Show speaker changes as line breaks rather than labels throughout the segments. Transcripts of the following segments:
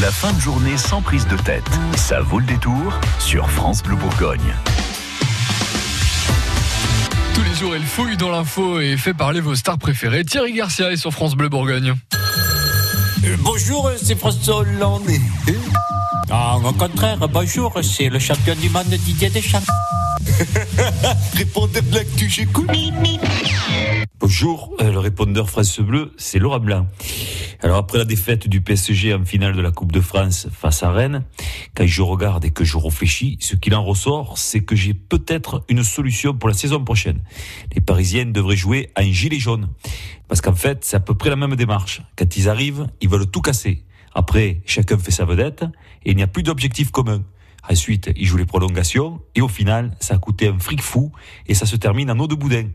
La fin de journée sans prise de tête. Ça vaut le détour sur France Bleu Bourgogne.
Tous les jours, elle fouille dans l'info et fait parler vos stars préférées. Thierry Garcia est sur France Bleu Bourgogne.
Euh, bonjour, c'est François Hollande. Ah, au contraire, bonjour, c'est le champion du monde Didier Deschamps.
Répondeur de l'actu, j'écoute.
Bonjour, euh, le répondeur France Bleu, c'est Laura Blanc. Alors après la défaite du PSG en finale de la Coupe de France face à Rennes, quand je regarde et que je réfléchis, ce qu'il en ressort, c'est que j'ai peut-être une solution pour la saison prochaine. Les Parisiennes devraient jouer à un gilet jaune. Parce qu'en fait, c'est à peu près la même démarche. Quand ils arrivent, ils veulent tout casser. Après, chacun fait sa vedette et il n'y a plus d'objectif commun. Ensuite, ils jouent les prolongations et au final, ça a coûté un fric fou et ça se termine en eau de boudin.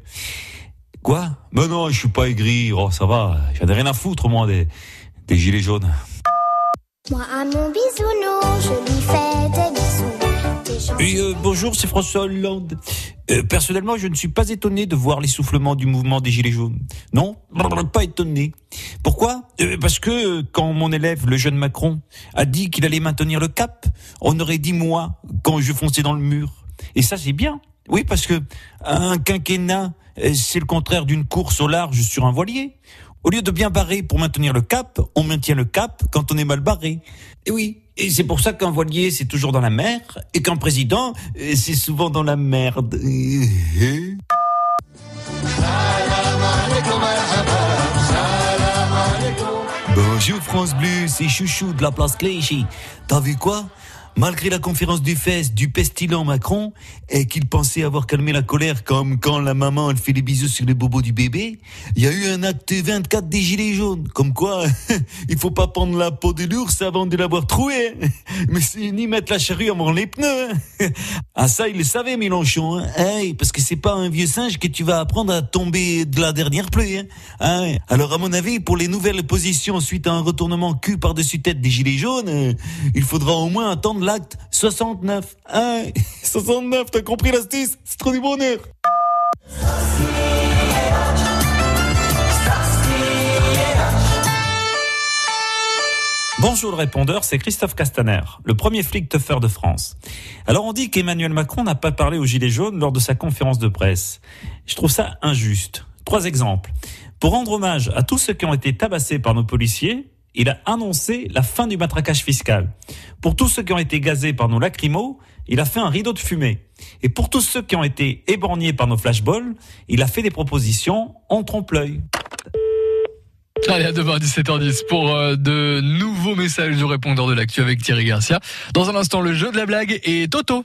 Quoi? Mais non, je suis pas aigri. Oh, ça va. J'en ai rien à foutre, moi, des, des gilets jaunes.
Moi, à mon bisounours, je lui fais des bisous. Des gens-
Oui, euh, bonjour, c'est François Hollande. Euh, personnellement, je ne suis pas étonné de voir l'essoufflement du mouvement des Gilets jaunes. Non, pas étonné. Pourquoi Euh, Parce que quand mon élève, le jeune Macron, a dit qu'il allait maintenir le cap, on aurait dit moi quand je fonçais dans le mur. Et ça, c'est bien. Oui, parce que un quinquennat, euh, c'est le contraire d'une course au large sur un voilier. Au lieu de bien barrer pour maintenir le cap, on maintient le cap quand on est mal barré. Et oui, et c'est pour ça qu'un voilier, c'est toujours dans la mer, et qu'un président, euh, c'est souvent dans la merde.
Bonjour France Bleu, c'est Chouchou de la place Clichy. T'as vu quoi? Malgré la conférence du FES du pestilent Macron, et qu'il pensait avoir calmé la colère comme quand la maman elle fait les bisous sur les bobos du bébé, il y a eu un acte 24 des gilets jaunes. Comme quoi, il faut pas prendre la peau de l'ours avant de l'avoir troué. hein. Mais ni mettre la charrue avant les pneus. hein. Ah ça, il le savait Mélenchon. Hein. Parce que c'est pas un vieux singe que tu vas apprendre à tomber de la dernière pluie. Hein. Hein. Alors à mon avis, pour les nouvelles positions suite à un retournement cul par-dessus tête des gilets jaunes, euh, il faudra au moins attendre l'acte 69. Hein 69, t'as compris l'astuce C'est trop du bonheur.
Bonjour le répondeur, c'est Christophe Castaner, le premier flic teufeur de France. Alors on dit qu'Emmanuel Macron n'a pas parlé aux Gilets jaunes lors de sa conférence de presse. Je trouve ça injuste. Trois exemples. Pour rendre hommage à tous ceux qui ont été tabassés par nos policiers, il a annoncé la fin du matraquage fiscal. Pour tous ceux qui ont été gazés par nos lacrymos, il a fait un rideau de fumée. Et pour tous ceux qui ont été éborgnés par nos flashballs, il a fait des propositions en trompe-l'œil.
Allez, à demain, 17h10 pour euh, de nouveaux messages du répondeur de l'actu avec Thierry Garcia. Dans un instant, le jeu de la blague et Toto.